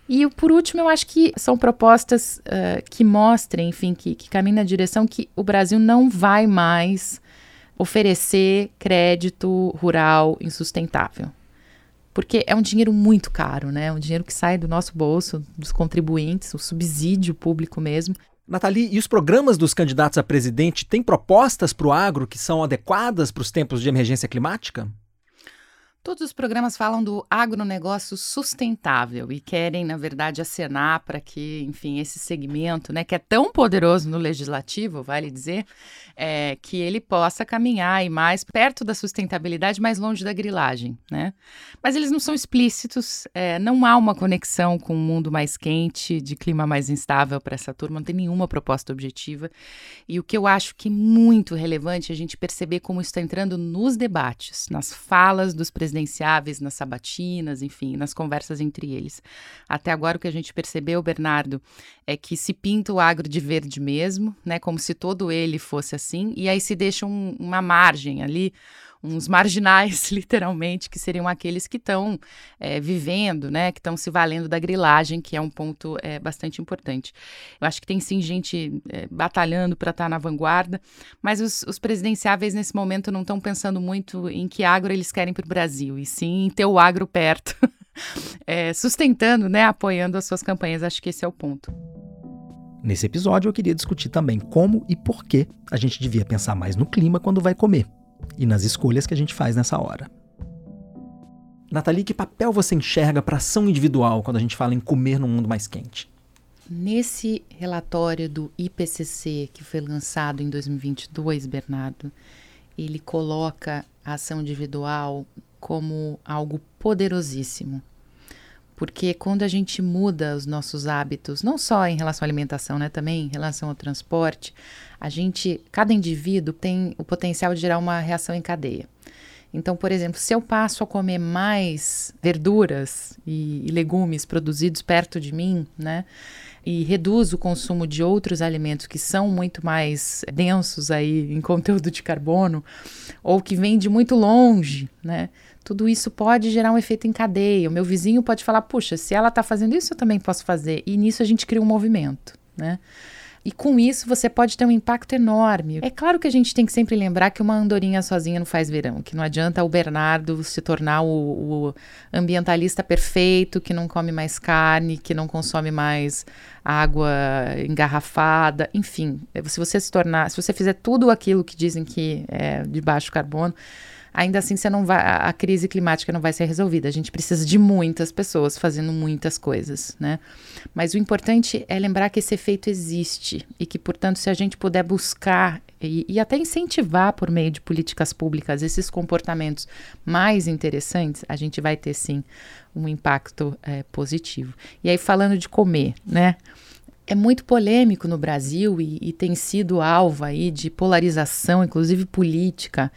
E por último, eu acho que são propostas uh, que mostrem, enfim, que, que caminham na direção que o Brasil não vai mais oferecer crédito rural insustentável porque é um dinheiro muito caro, né? Um dinheiro que sai do nosso bolso, dos contribuintes, o subsídio público mesmo. Nathalie, e os programas dos candidatos a presidente têm propostas para o agro que são adequadas para os tempos de emergência climática? Todos os programas falam do agronegócio sustentável e querem, na verdade, acenar para que, enfim, esse segmento, né, que é tão poderoso no legislativo, vale dizer, é, que ele possa caminhar e mais perto da sustentabilidade, mais longe da grilagem, né? Mas eles não são explícitos, é, não há uma conexão com um mundo mais quente, de clima mais instável para essa turma, não tem nenhuma proposta objetiva. E o que eu acho que é muito relevante é a gente perceber como isso está entrando nos debates, nas falas dos presidentes presidenciáveis, nas sabatinas, enfim, nas conversas entre eles. Até agora o que a gente percebeu, Bernardo, é que se pinta o agro de verde mesmo, né, como se todo ele fosse assim, e aí se deixa um, uma margem ali uns marginais, [LAUGHS] literalmente, que seriam aqueles que estão é, vivendo, né, que estão se valendo da grilagem, que é um ponto é, bastante importante. Eu acho que tem sim gente é, batalhando para estar tá na vanguarda, mas os, os, presidenciáveis nesse momento não estão pensando muito em que agro eles querem para o Brasil, e sim em ter o agro perto, [LAUGHS] é, sustentando, né, apoiando as suas campanhas. Acho que esse é o ponto. Nesse episódio, eu queria discutir também como e por que a gente devia pensar mais no clima quando vai comer e nas escolhas que a gente faz nessa hora. Nathalie, que papel você enxerga para ação individual quando a gente fala em comer num mundo mais quente? Nesse relatório do IPCC que foi lançado em 2022, Bernardo, ele coloca a ação individual como algo poderosíssimo. Porque quando a gente muda os nossos hábitos, não só em relação à alimentação, né, também em relação ao transporte, a gente, cada indivíduo tem o potencial de gerar uma reação em cadeia. Então, por exemplo, se eu passo a comer mais verduras e, e legumes produzidos perto de mim, né, e reduzo o consumo de outros alimentos que são muito mais densos aí em [LAUGHS] conteúdo de carbono ou que vêm de muito longe, né? Tudo isso pode gerar um efeito em cadeia. O meu vizinho pode falar: puxa, se ela está fazendo isso, eu também posso fazer. E nisso a gente cria um movimento, né? E com isso você pode ter um impacto enorme. É claro que a gente tem que sempre lembrar que uma andorinha sozinha não faz verão, que não adianta o Bernardo se tornar o, o ambientalista perfeito, que não come mais carne, que não consome mais água engarrafada, enfim. Se você se tornar, se você fizer tudo aquilo que dizem que é de baixo carbono, ainda assim você não vai, a crise climática não vai ser resolvida. A gente precisa de muitas pessoas fazendo muitas coisas, né? Mas o importante é lembrar que esse efeito existe e que, portanto, se a gente puder buscar e, e até incentivar por meio de políticas públicas esses comportamentos mais interessantes, a gente vai ter sim um impacto é, positivo. E aí falando de comer, né? é muito polêmico no Brasil e, e, tem sido alvo aí de polarização, inclusive política,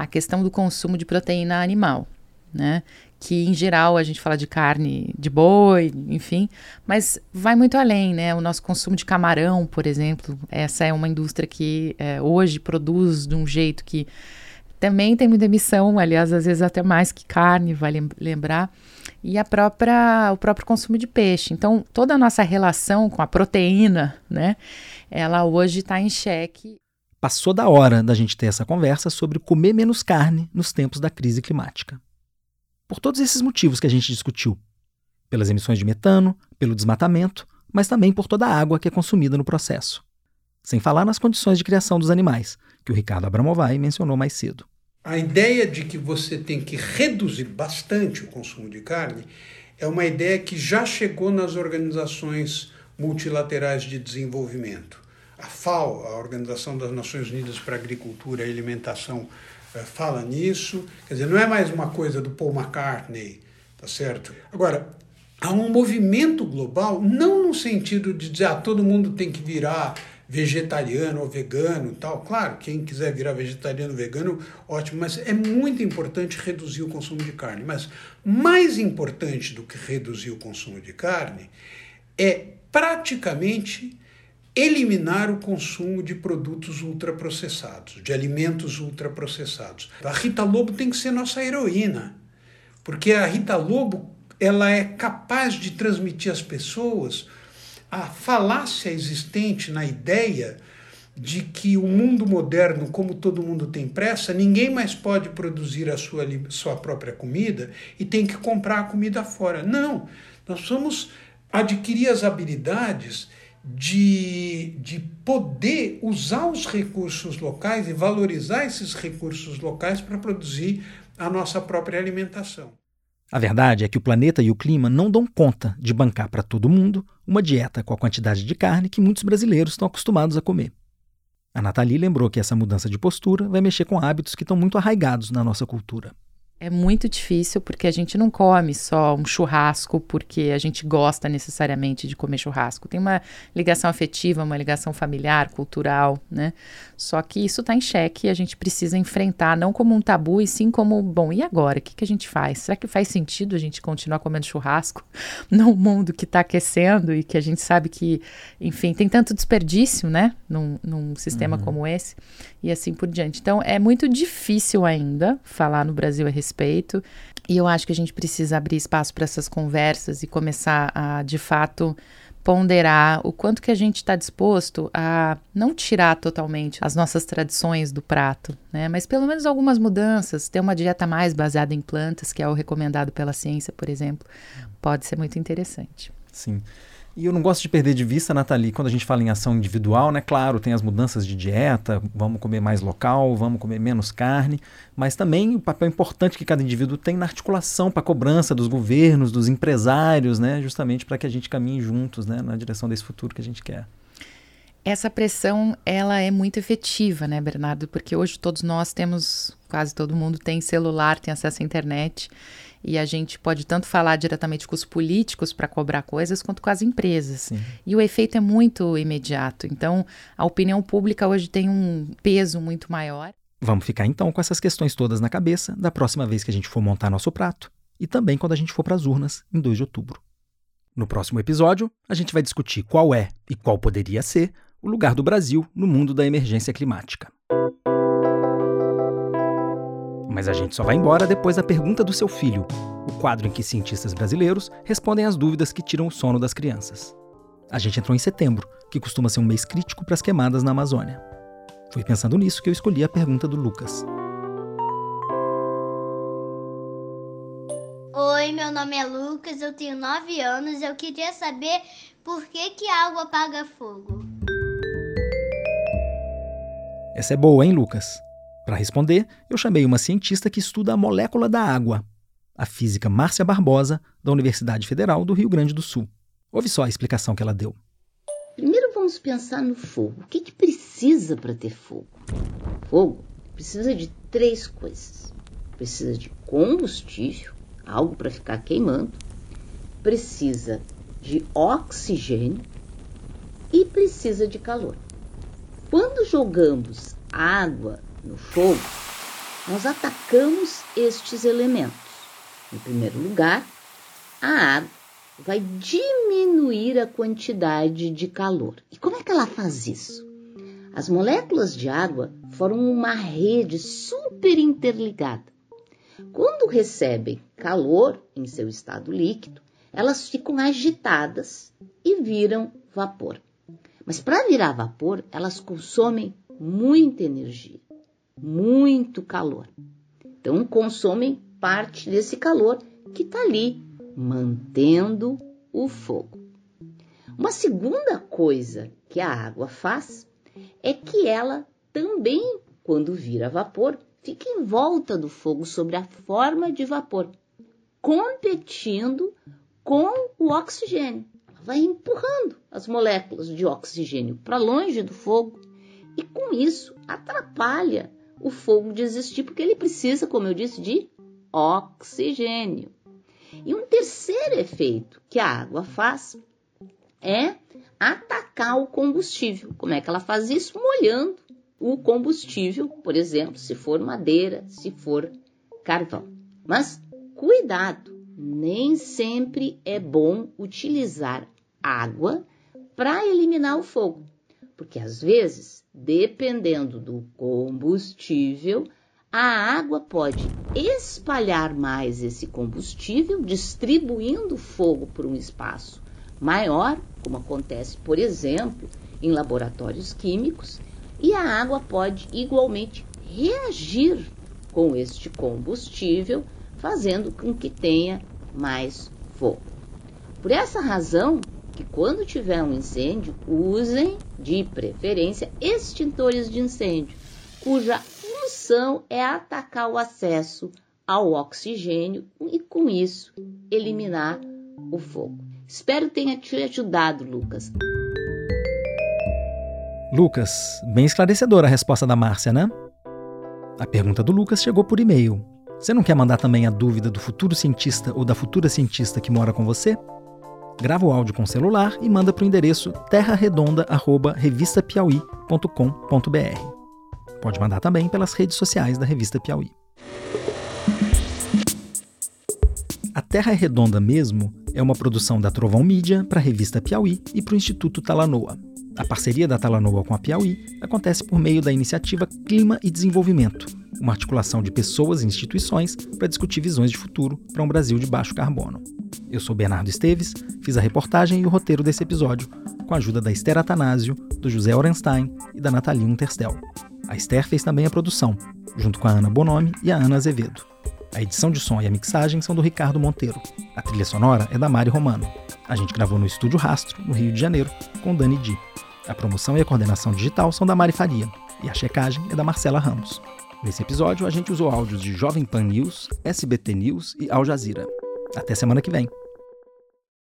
a questão do consumo de proteína animal, né? Que em geral a gente fala de carne de boi, enfim, mas vai muito além, né? O nosso consumo de camarão, por exemplo, essa é uma indústria que é, hoje produz de um jeito que também tem muita emissão, aliás, às vezes até mais que carne, vale lembrar, e a própria, o próprio consumo de peixe. Então, toda a nossa relação com a proteína, né, ela hoje está em xeque Passou da hora da gente ter essa conversa sobre comer menos carne nos tempos da crise climática. Por todos esses motivos que a gente discutiu. Pelas emissões de metano, pelo desmatamento, mas também por toda a água que é consumida no processo. Sem falar nas condições de criação dos animais, que o Ricardo Abramovay mencionou mais cedo. A ideia de que você tem que reduzir bastante o consumo de carne é uma ideia que já chegou nas organizações multilaterais de desenvolvimento a FAO, a Organização das Nações Unidas para a Agricultura e Alimentação, eh, fala nisso. Quer dizer, não é mais uma coisa do Paul McCartney, tá certo? Agora, há um movimento global, não no sentido de dizer, ah, todo mundo tem que virar vegetariano ou vegano tal. Claro, quem quiser virar vegetariano ou vegano, ótimo, mas é muito importante reduzir o consumo de carne. Mas mais importante do que reduzir o consumo de carne é praticamente eliminar o consumo de produtos ultraprocessados, de alimentos ultraprocessados. A Rita Lobo tem que ser nossa heroína, porque a Rita Lobo ela é capaz de transmitir às pessoas a falácia existente na ideia de que o mundo moderno, como todo mundo tem pressa, ninguém mais pode produzir a sua, sua própria comida e tem que comprar a comida fora. Não, nós vamos adquirir as habilidades de, de poder usar os recursos locais e valorizar esses recursos locais para produzir a nossa própria alimentação. A verdade é que o planeta e o clima não dão conta de bancar para todo mundo uma dieta com a quantidade de carne que muitos brasileiros estão acostumados a comer. A Nathalie lembrou que essa mudança de postura vai mexer com hábitos que estão muito arraigados na nossa cultura. É muito difícil porque a gente não come só um churrasco porque a gente gosta necessariamente de comer churrasco. Tem uma ligação afetiva, uma ligação familiar, cultural, né? Só que isso está em xeque e a gente precisa enfrentar não como um tabu e sim como, bom, e agora? O que, que a gente faz? Será que faz sentido a gente continuar comendo churrasco [LAUGHS] num mundo que está aquecendo e que a gente sabe que, enfim, tem tanto desperdício, né? Num, num sistema uhum. como esse e assim por diante. Então, é muito difícil ainda falar no Brasil a respeito respeito. E eu acho que a gente precisa abrir espaço para essas conversas e começar a, de fato, ponderar o quanto que a gente está disposto a não tirar totalmente as nossas tradições do prato, né? Mas pelo menos algumas mudanças, ter uma dieta mais baseada em plantas, que é o recomendado pela ciência, por exemplo, pode ser muito interessante. Sim. E eu não gosto de perder de vista, Nathalie, quando a gente fala em ação individual, né? Claro, tem as mudanças de dieta, vamos comer mais local, vamos comer menos carne, mas também o papel importante que cada indivíduo tem na articulação para a cobrança dos governos, dos empresários, né? Justamente para que a gente caminhe juntos, né? Na direção desse futuro que a gente quer. Essa pressão, ela é muito efetiva, né, Bernardo? Porque hoje todos nós temos, quase todo mundo tem celular, tem acesso à internet e a gente pode tanto falar diretamente com os políticos para cobrar coisas, quanto com as empresas. Sim. E o efeito é muito imediato. Então, a opinião pública hoje tem um peso muito maior. Vamos ficar então com essas questões todas na cabeça da próxima vez que a gente for montar nosso prato e também quando a gente for para as urnas em 2 de outubro. No próximo episódio, a gente vai discutir qual é e qual poderia ser o lugar do Brasil no mundo da emergência climática. Mas a gente só vai embora depois da pergunta do seu filho, o quadro em que cientistas brasileiros respondem às dúvidas que tiram o sono das crianças. A gente entrou em setembro, que costuma ser um mês crítico para as queimadas na Amazônia. Foi pensando nisso que eu escolhi a pergunta do Lucas. Oi, meu nome é Lucas, eu tenho 9 anos e eu queria saber por que, que a água apaga fogo. Essa é boa, hein, Lucas? Para responder, eu chamei uma cientista que estuda a molécula da água, a física Márcia Barbosa, da Universidade Federal do Rio Grande do Sul. Ouve só a explicação que ela deu. Primeiro vamos pensar no fogo. O que, que precisa para ter fogo? Fogo precisa de três coisas: precisa de combustível, algo para ficar queimando, precisa de oxigênio e precisa de calor. Quando jogamos água no fogo, nós atacamos estes elementos. Em primeiro lugar, a água vai diminuir a quantidade de calor. E como é que ela faz isso? As moléculas de água formam uma rede super interligada. Quando recebem calor em seu estado líquido, elas ficam agitadas e viram vapor. Mas para virar vapor, elas consomem muita energia muito calor. Então, consomem parte desse calor que está ali, mantendo o fogo. Uma segunda coisa que a água faz é que ela também, quando vira vapor, fica em volta do fogo sobre a forma de vapor, competindo com o oxigênio. Ela vai empurrando as moléculas de oxigênio para longe do fogo e, com isso, atrapalha o fogo de existir, porque ele precisa, como eu disse, de oxigênio. E um terceiro efeito que a água faz é atacar o combustível. Como é que ela faz isso? Molhando o combustível, por exemplo, se for madeira, se for carvão. Mas cuidado, nem sempre é bom utilizar água para eliminar o fogo, porque às vezes Dependendo do combustível, a água pode espalhar mais esse combustível, distribuindo fogo por um espaço maior, como acontece, por exemplo, em laboratórios químicos, e a água pode igualmente reagir com este combustível, fazendo com que tenha mais fogo. Por essa razão, que quando tiver um incêndio, usem de preferência extintores de incêndio, cuja função é atacar o acesso ao oxigênio e, com isso, eliminar o fogo. Espero tenha te ajudado, Lucas. Lucas, bem esclarecedora a resposta da Márcia, né? A pergunta do Lucas chegou por e-mail. Você não quer mandar também a dúvida do futuro cientista ou da futura cientista que mora com você? Grava o áudio com o celular e manda para o endereço terraredonda@revistapiauí.com.br. Pode mandar também pelas redes sociais da Revista Piauí. A Terra é Redonda mesmo é uma produção da Trovão Mídia para a revista Piauí e para o Instituto Talanoa. A parceria da Talanoa com a Piauí acontece por meio da iniciativa Clima e Desenvolvimento, uma articulação de pessoas e instituições para discutir visões de futuro para um Brasil de baixo carbono. Eu sou Bernardo Esteves, fiz a reportagem e o roteiro desse episódio, com a ajuda da Esther Atanásio, do José Orenstein e da Nathalie Unterstel. A Esther fez também a produção, junto com a Ana Bonomi e a Ana Azevedo. A edição de som e a mixagem são do Ricardo Monteiro. A trilha sonora é da Mari Romano. A gente gravou no Estúdio Rastro, no Rio de Janeiro, com Dani Di. A promoção e a coordenação digital são da Mari Faria. E a checagem é da Marcela Ramos. Nesse episódio, a gente usou áudios de Jovem Pan News, SBT News e Al Jazeera. Até semana que vem.